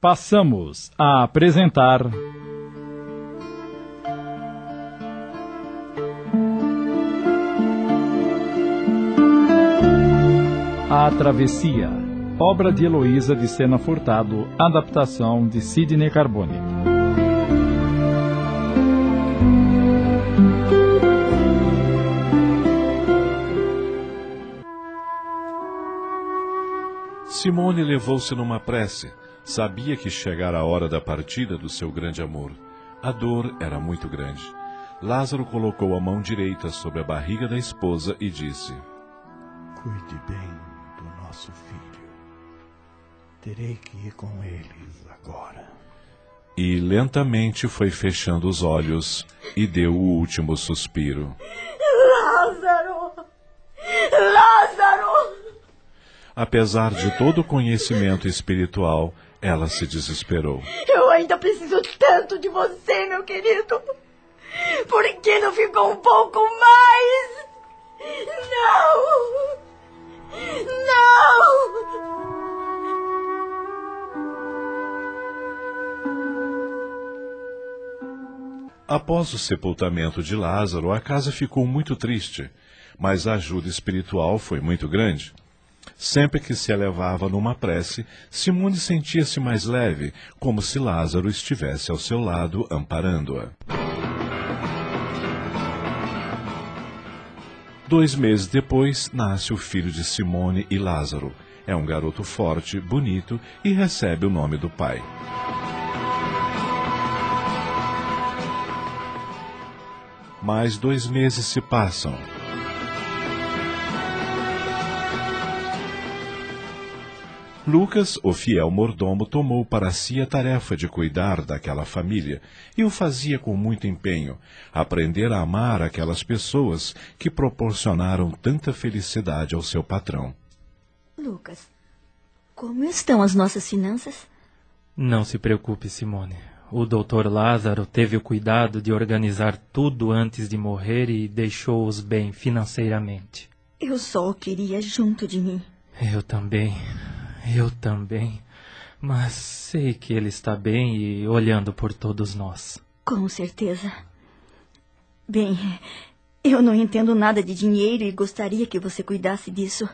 passamos a apresentar. A Travessia, obra de Heloísa de Sena Furtado, adaptação de Sidney Carbone. Simone levou-se numa prece. Sabia que chegara a hora da partida do seu grande amor. A dor era muito grande. Lázaro colocou a mão direita sobre a barriga da esposa e disse: Cuide bem do nosso filho. Terei que ir com eles agora. E lentamente foi fechando os olhos e deu o último suspiro. Lázaro! Lázaro! Apesar de todo o conhecimento espiritual, ela se desesperou. Eu ainda preciso tanto de você, meu querido. Por que não ficou um pouco mais? Não! Não! Após o sepultamento de Lázaro, a casa ficou muito triste, mas a ajuda espiritual foi muito grande. Sempre que se elevava numa prece, Simone sentia-se mais leve, como se Lázaro estivesse ao seu lado, amparando-a. Dois meses depois, nasce o filho de Simone e Lázaro. É um garoto forte, bonito e recebe o nome do pai. Mais dois meses se passam. Lucas, o fiel mordomo, tomou para si a tarefa de cuidar daquela família e o fazia com muito empenho, aprender a amar aquelas pessoas que proporcionaram tanta felicidade ao seu patrão. Lucas, como estão as nossas finanças? Não se preocupe, Simone. O doutor Lázaro teve o cuidado de organizar tudo antes de morrer e deixou-os bem financeiramente. Eu só o queria junto de mim. Eu também. Eu também. Mas sei que ele está bem e olhando por todos nós. Com certeza. Bem, eu não entendo nada de dinheiro e gostaria que você cuidasse disso.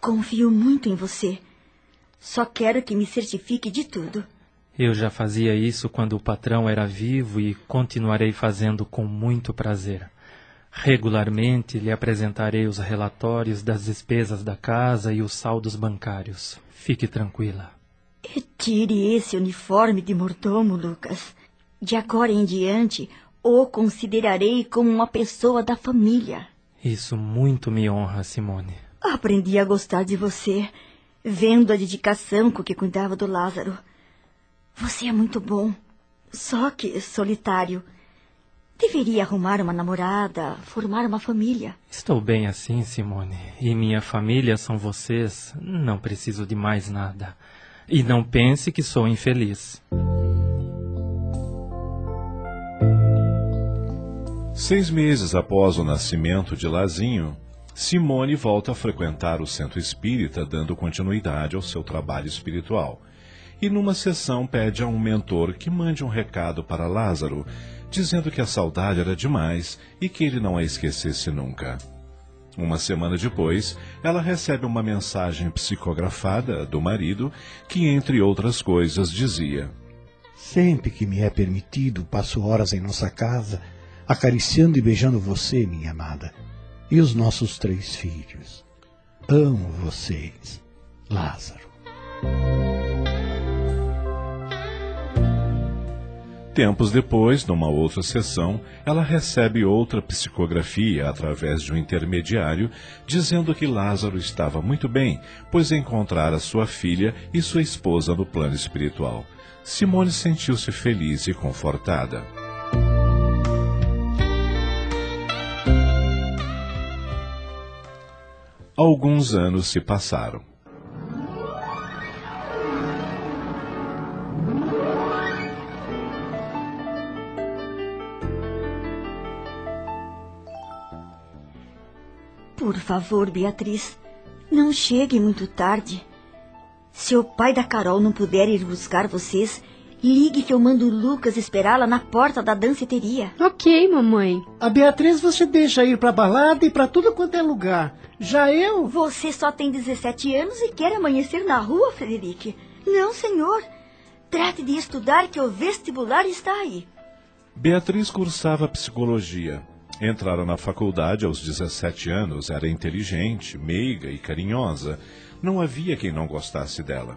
Confio muito em você. Só quero que me certifique de tudo. Eu já fazia isso quando o patrão era vivo e continuarei fazendo com muito prazer. Regularmente lhe apresentarei os relatórios das despesas da casa e os saldos bancários. Fique tranquila. Retire esse uniforme de mordomo, Lucas. De agora em diante, o considerarei como uma pessoa da família. Isso muito me honra, Simone. Aprendi a gostar de você, vendo a dedicação com que cuidava do Lázaro. Você é muito bom, só que solitário. Deveria arrumar uma namorada, formar uma família. Estou bem assim, Simone. E minha família são vocês. Não preciso de mais nada. E não pense que sou infeliz. Seis meses após o nascimento de Lazinho, Simone volta a frequentar o centro espírita, dando continuidade ao seu trabalho espiritual. E numa sessão pede a um mentor que mande um recado para Lázaro, dizendo que a saudade era demais e que ele não a esquecesse nunca. Uma semana depois, ela recebe uma mensagem psicografada do marido que, entre outras coisas, dizia: Sempre que me é permitido, passo horas em nossa casa, acariciando e beijando você, minha amada, e os nossos três filhos. Amo vocês, Lázaro. Tempos depois, numa outra sessão, ela recebe outra psicografia através de um intermediário, dizendo que Lázaro estava muito bem, pois encontrara sua filha e sua esposa no plano espiritual. Simone sentiu-se feliz e confortada. Alguns anos se passaram. Por favor, Beatriz, não chegue muito tarde. Se o pai da Carol não puder ir buscar vocês, ligue que eu mando o Lucas esperá-la na porta da danceteria. Ok, mamãe. A Beatriz você deixa ir pra balada e pra tudo quanto é lugar. Já eu. Você só tem 17 anos e quer amanhecer na rua, Frederic. Não, senhor. Trate de estudar que o vestibular está aí. Beatriz cursava psicologia. Entrara na faculdade aos 17 anos, era inteligente, meiga e carinhosa. Não havia quem não gostasse dela.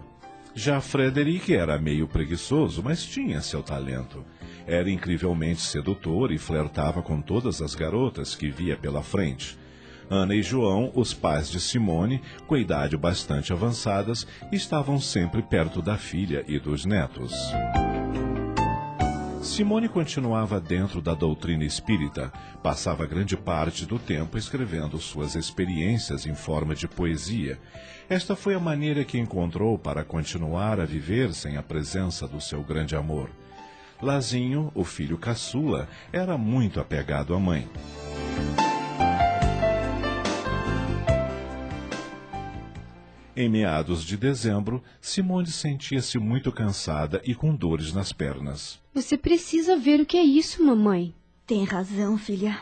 Já Frederic era meio preguiçoso, mas tinha seu talento. Era incrivelmente sedutor e flertava com todas as garotas que via pela frente. Ana e João, os pais de Simone, com idade bastante avançadas, estavam sempre perto da filha e dos netos. Simone continuava dentro da doutrina espírita, passava grande parte do tempo escrevendo suas experiências em forma de poesia. Esta foi a maneira que encontrou para continuar a viver sem a presença do seu grande amor. Lazinho, o filho caçula, era muito apegado à mãe. Em meados de dezembro, Simone sentia-se muito cansada e com dores nas pernas. Você precisa ver o que é isso, mamãe. Tem razão, filha.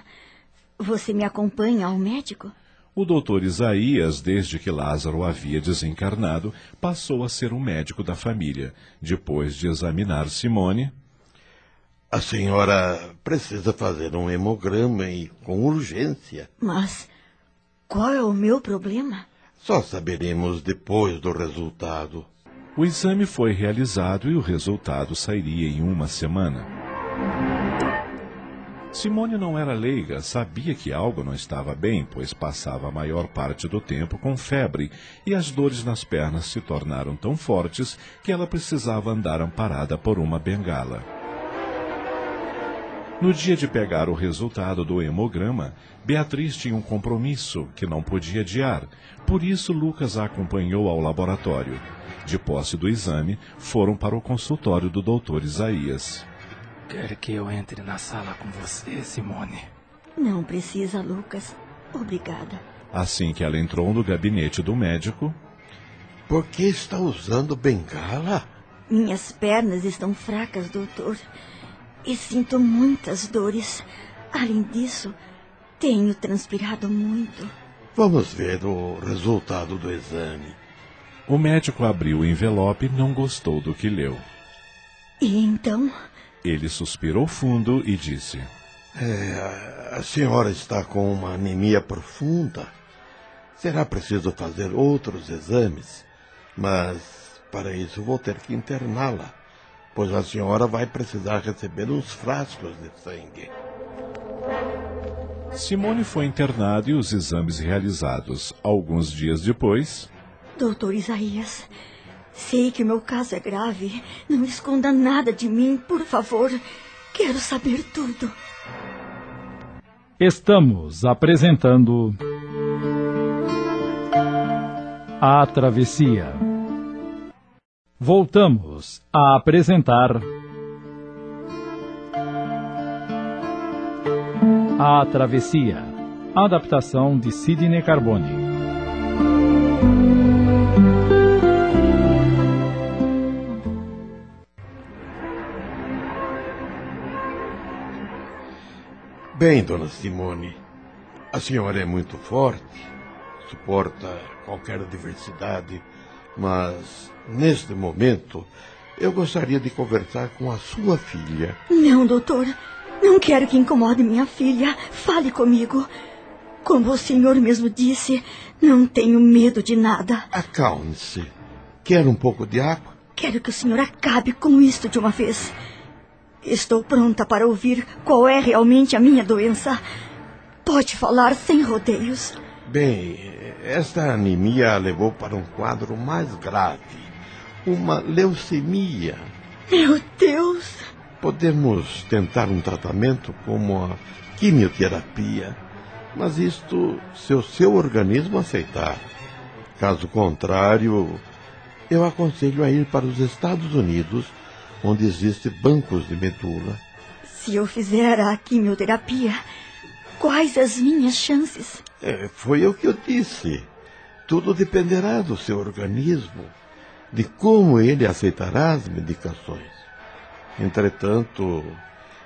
Você me acompanha ao médico? O doutor Isaías, desde que Lázaro havia desencarnado, passou a ser o médico da família. Depois de examinar Simone. A senhora precisa fazer um hemograma e com urgência. Mas qual é o meu problema? Só saberemos depois do resultado. O exame foi realizado e o resultado sairia em uma semana. Simone não era leiga, sabia que algo não estava bem, pois passava a maior parte do tempo com febre e as dores nas pernas se tornaram tão fortes que ela precisava andar amparada por uma bengala. No dia de pegar o resultado do hemograma, Beatriz tinha um compromisso que não podia adiar, por isso Lucas a acompanhou ao laboratório. De posse do exame, foram para o consultório do doutor Isaías. Quer que eu entre na sala com você, Simone? Não precisa, Lucas. Obrigada. Assim que ela entrou no gabinete do médico. Por que está usando bengala? Minhas pernas estão fracas, doutor e sinto muitas dores. Além disso, tenho transpirado muito. Vamos ver o resultado do exame. O médico abriu o envelope e não gostou do que leu. E então? Ele suspirou fundo e disse: é, A senhora está com uma anemia profunda. Será preciso fazer outros exames, mas para isso vou ter que interná-la pois a senhora vai precisar receber uns frascos de sangue. Simone foi internada e os exames realizados. Alguns dias depois. Doutor Isaías, sei que meu caso é grave. Não esconda nada de mim, por favor. Quero saber tudo. Estamos apresentando. A Travessia. Voltamos a apresentar. A Travessia, adaptação de Sidney Carbone. Bem, dona Simone, a senhora é muito forte, suporta qualquer adversidade, mas Neste momento, eu gostaria de conversar com a sua filha. Não, doutor. Não quero que incomode minha filha. Fale comigo. Como o senhor mesmo disse, não tenho medo de nada. Acalme-se. Quer um pouco de água? Quero que o senhor acabe com isto de uma vez. Estou pronta para ouvir qual é realmente a minha doença. Pode falar sem rodeios. Bem, esta anemia a levou para um quadro mais grave uma leucemia. Meu Deus! Podemos tentar um tratamento como a quimioterapia, mas isto se o seu organismo aceitar. Caso contrário, eu aconselho a ir para os Estados Unidos, onde existem bancos de medula. Se eu fizer a quimioterapia, quais as minhas chances? É, foi o que eu disse. Tudo dependerá do seu organismo. de como ele aceitará as medicações. Entretanto,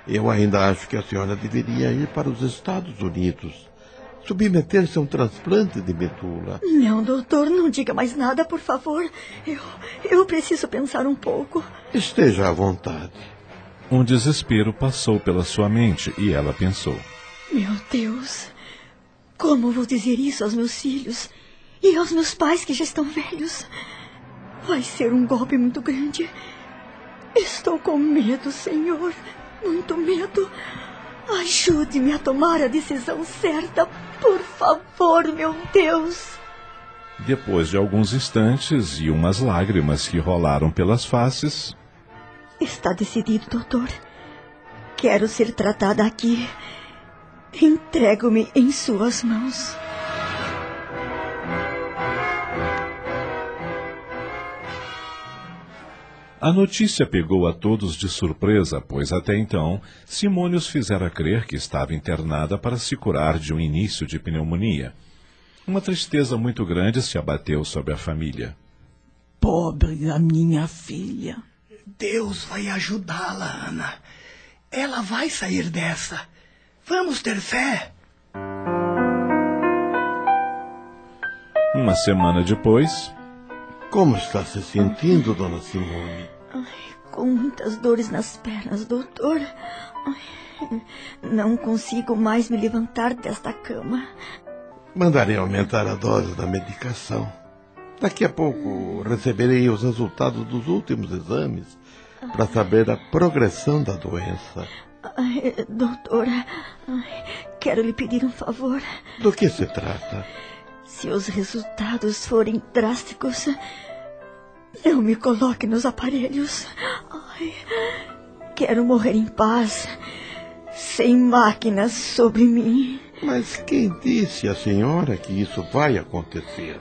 eu ainda acho que a senhora deveria ir para os Estados Unidos submeter-se a um transplante de medula. Não, doutor, não diga mais nada, por favor. Eu, eu preciso pensar um pouco. Esteja à vontade. Um desespero passou pela sua mente e ela pensou: Meu Deus, como vou dizer isso aos meus filhos e aos meus pais que já estão velhos? Vai ser um golpe muito grande. Estou com medo, Senhor. Muito medo. Ajude-me a tomar a decisão certa, por favor, meu Deus. Depois de alguns instantes e umas lágrimas que rolaram pelas faces. Está decidido, doutor. Quero ser tratada aqui. Entrego-me em suas mãos. A notícia pegou a todos de surpresa, pois até então Simone os fizera crer que estava internada para se curar de um início de pneumonia. Uma tristeza muito grande se abateu sobre a família. Pobre da minha filha. Deus vai ajudá-la, Ana. Ela vai sair dessa. Vamos ter fé. Uma semana depois, como está se sentindo, dona Simone? Ai, com muitas dores nas pernas, doutor. Ai, não consigo mais me levantar desta cama. Mandarei aumentar a dose da medicação. Daqui a pouco receberei os resultados dos últimos exames para saber a progressão da doença. Ai, doutora, quero lhe pedir um favor. Do que se trata? Se os resultados forem drásticos, não me coloque nos aparelhos. Ai, quero morrer em paz, sem máquinas sobre mim. Mas quem disse à senhora que isso vai acontecer?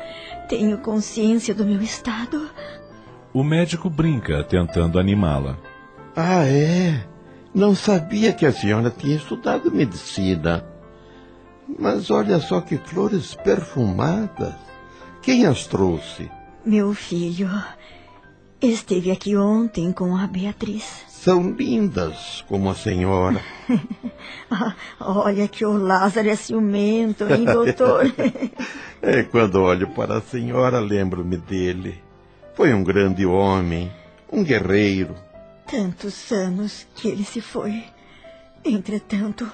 Tenho consciência do meu estado. O médico brinca, tentando animá-la. Ah, é? Não sabia que a senhora tinha estudado medicina. Mas olha só que flores perfumadas. Quem as trouxe? Meu filho. Esteve aqui ontem com a Beatriz. São lindas, como a senhora. ah, olha que o Lázaro é ciumento, hein, doutor? é, quando olho para a senhora, lembro-me dele. Foi um grande homem, um guerreiro. Tantos anos que ele se foi. Entretanto,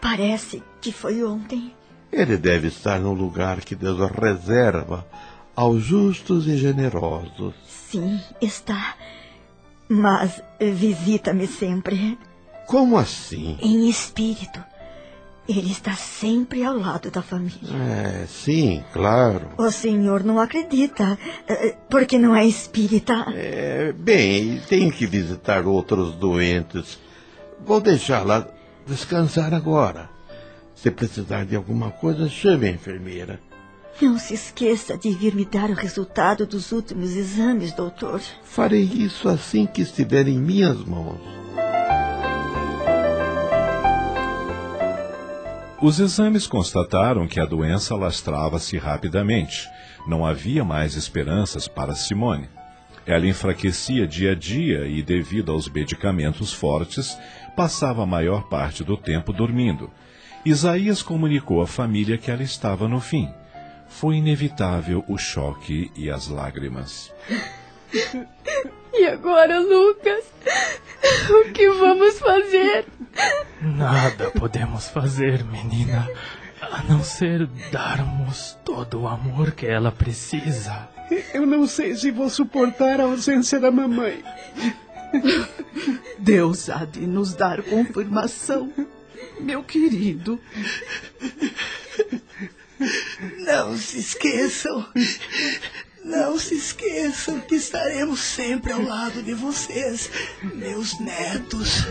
Parece que foi ontem. Ele deve estar no lugar que Deus reserva aos justos e generosos. Sim, está. Mas visita-me sempre. Como assim? Em espírito. Ele está sempre ao lado da família. É, sim, claro. O senhor não acredita, eh, porque não é espírita. É, bem, tenho que visitar outros doentes. Vou deixá-la descansar agora. Se precisar de alguma coisa, chame a enfermeira. Não se esqueça de vir me dar o resultado dos últimos exames, doutor. Farei isso assim que estiver em minhas mãos. Os exames constataram que a doença lastrava-se rapidamente. Não havia mais esperanças para Simone. Ela enfraquecia dia a dia e, devido aos medicamentos fortes, passava a maior parte do tempo dormindo. Isaías comunicou à família que ela estava no fim. Foi inevitável o choque e as lágrimas. E agora, Lucas? O que vamos fazer? Nada podemos fazer, menina, a não ser darmos todo o amor que ela precisa. Eu não sei se vou suportar a ausência da mamãe. Deus há de nos dar confirmação, meu querido. Não se esqueçam. Não se esqueçam que estaremos sempre ao lado de vocês, meus netos.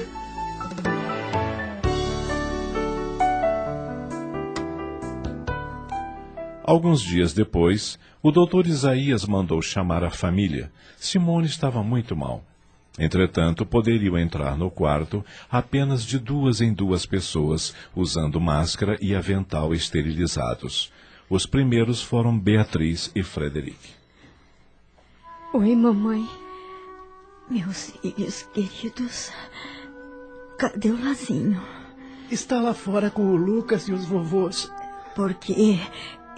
Alguns dias depois, o doutor Isaías mandou chamar a família. Simone estava muito mal. Entretanto, poderiam entrar no quarto apenas de duas em duas pessoas, usando máscara e avental esterilizados. Os primeiros foram Beatriz e Frederic. Oi, mamãe. Meus filhos queridos, cadê o Lazinho? Está lá fora com o Lucas e os vovôs. Porque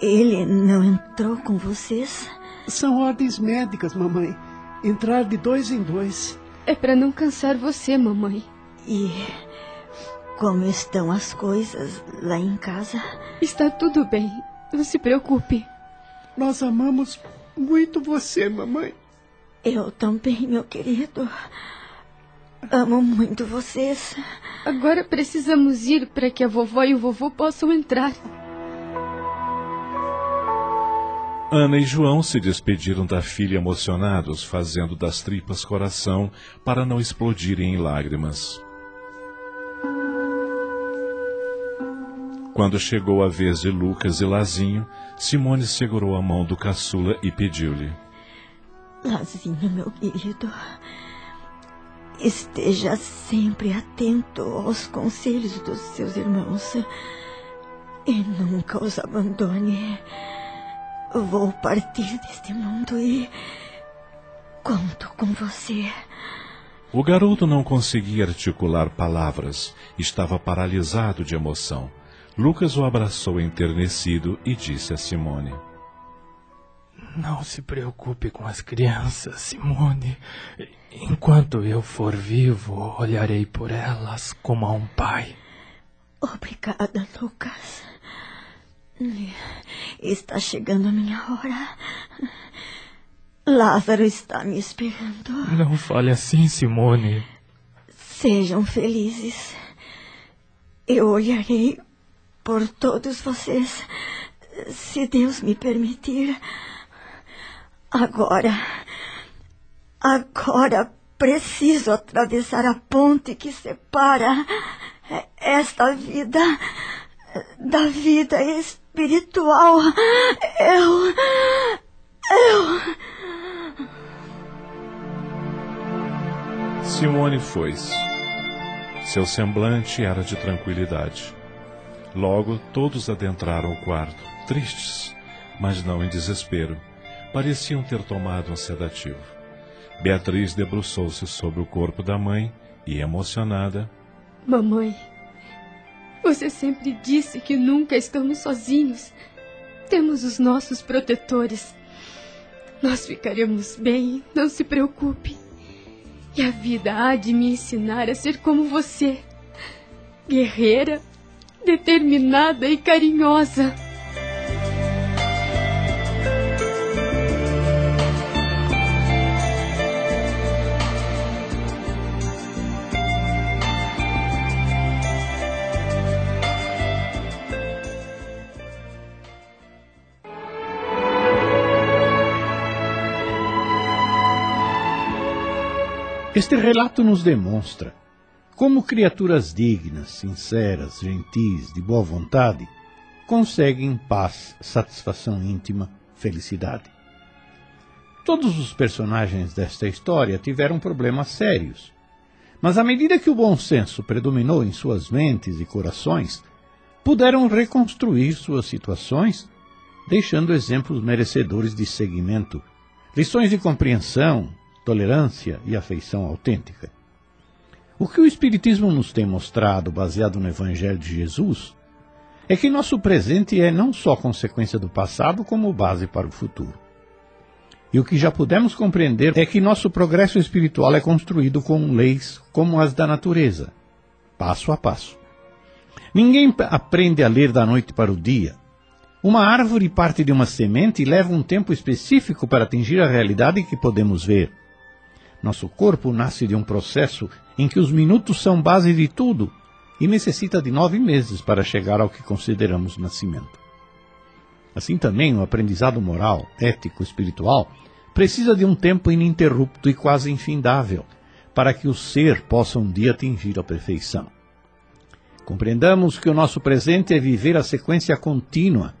ele não entrou com vocês? São ordens médicas, mamãe. Entrar de dois em dois. É para não cansar você, mamãe. E como estão as coisas lá em casa? Está tudo bem. Não se preocupe. Nós amamos muito você, mamãe. Eu também, meu querido. Amo muito vocês. Agora precisamos ir para que a vovó e o vovô possam entrar. Ana e João se despediram da filha emocionados, fazendo das tripas coração para não explodirem em lágrimas. Quando chegou a vez de Lucas e Lazinho, Simone segurou a mão do caçula e pediu-lhe: Lazinho, meu querido, esteja sempre atento aos conselhos dos seus irmãos e nunca os abandone. Vou partir deste mundo e conto com você. O garoto não conseguia articular palavras, estava paralisado de emoção. Lucas o abraçou enternecido e disse a Simone: Não se preocupe com as crianças, Simone. Enquanto eu for vivo, olharei por elas como a um pai. Obrigada, Lucas. Está chegando a minha hora. Lázaro está me esperando. Não fale assim, Simone. Sejam felizes. Eu olharei por todos vocês, se Deus me permitir. Agora, agora preciso atravessar a ponte que separa esta vida da vida espiritual. Eu. Eu. Simone foi-se. Seu semblante era de tranquilidade. Logo, todos adentraram o quarto, tristes, mas não em desespero. Pareciam ter tomado um sedativo. Beatriz debruçou-se sobre o corpo da mãe e, emocionada, Mamãe, você sempre disse que nunca estamos sozinhos. Temos os nossos protetores. Nós ficaremos bem, não se preocupe. E a vida há de me ensinar a ser como você guerreira, determinada e carinhosa. Este relato nos demonstra como criaturas dignas, sinceras, gentis, de boa vontade, conseguem paz, satisfação íntima, felicidade. Todos os personagens desta história tiveram problemas sérios, mas à medida que o bom senso predominou em suas mentes e corações, puderam reconstruir suas situações, deixando exemplos merecedores de seguimento, lições de compreensão, tolerância e afeição autêntica. O que o Espiritismo nos tem mostrado, baseado no Evangelho de Jesus, é que nosso presente é não só consequência do passado, como base para o futuro. E o que já pudemos compreender é que nosso progresso espiritual é construído com leis como as da natureza, passo a passo. Ninguém aprende a ler da noite para o dia. Uma árvore parte de uma semente e leva um tempo específico para atingir a realidade que podemos ver. Nosso corpo nasce de um processo em que os minutos são base de tudo e necessita de nove meses para chegar ao que consideramos nascimento. Assim também, o aprendizado moral, ético, espiritual precisa de um tempo ininterrupto e quase infindável para que o ser possa um dia atingir a perfeição. Compreendamos que o nosso presente é viver a sequência contínua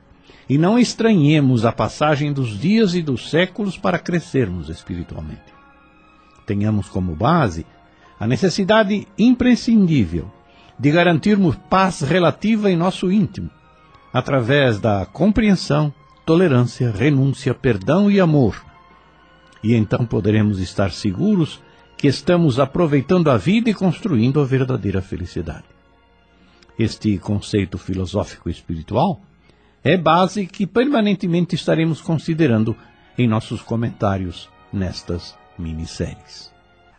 e não estranhemos a passagem dos dias e dos séculos para crescermos espiritualmente. Tenhamos como base a necessidade imprescindível de garantirmos paz relativa em nosso íntimo, através da compreensão, tolerância, renúncia, perdão e amor, E então poderemos estar seguros que estamos aproveitando a vida e construindo a verdadeira felicidade. Este conceito filosófico espiritual é base que permanentemente estaremos considerando em nossos comentários nestas minisséries.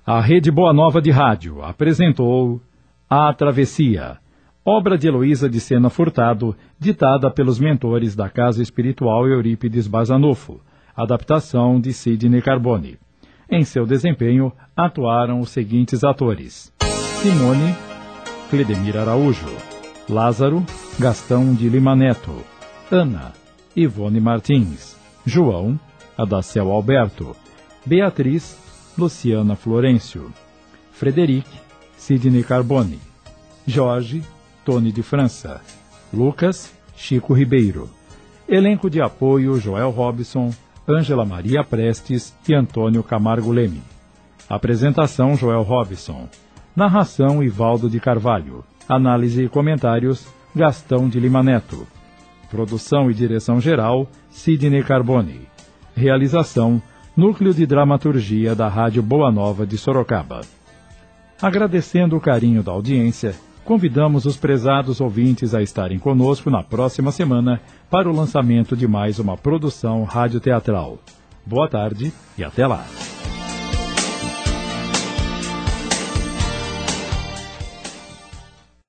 A Rede Boa Nova de Rádio apresentou A Travessia, obra de Heloísa de Sena Furtado, ditada pelos mentores da Casa Espiritual Eurípides Bazanufo, adaptação de Sidney Carbone. Em seu desempenho, atuaram os seguintes atores: Simone, Cledemir Araújo, Lázaro, Gastão de Lima Neto, Ana, Ivone Martins, João, Adacel Alberto, Beatriz, Luciana Florencio, Frederic, Sidney Carbone, Jorge, Tony de França, Lucas, Chico Ribeiro. Elenco de apoio Joel Robson, Ângela Maria Prestes e Antônio Camargo Leme. Apresentação Joel Robson. Narração Ivaldo de Carvalho. Análise e comentários Gastão de Lima Neto. Produção e direção geral Sidney Carbone. Realização Núcleo de Dramaturgia da Rádio Boa Nova de Sorocaba. Agradecendo o carinho da audiência, convidamos os prezados ouvintes a estarem conosco na próxima semana para o lançamento de mais uma produção radioteatral. Boa tarde e até lá.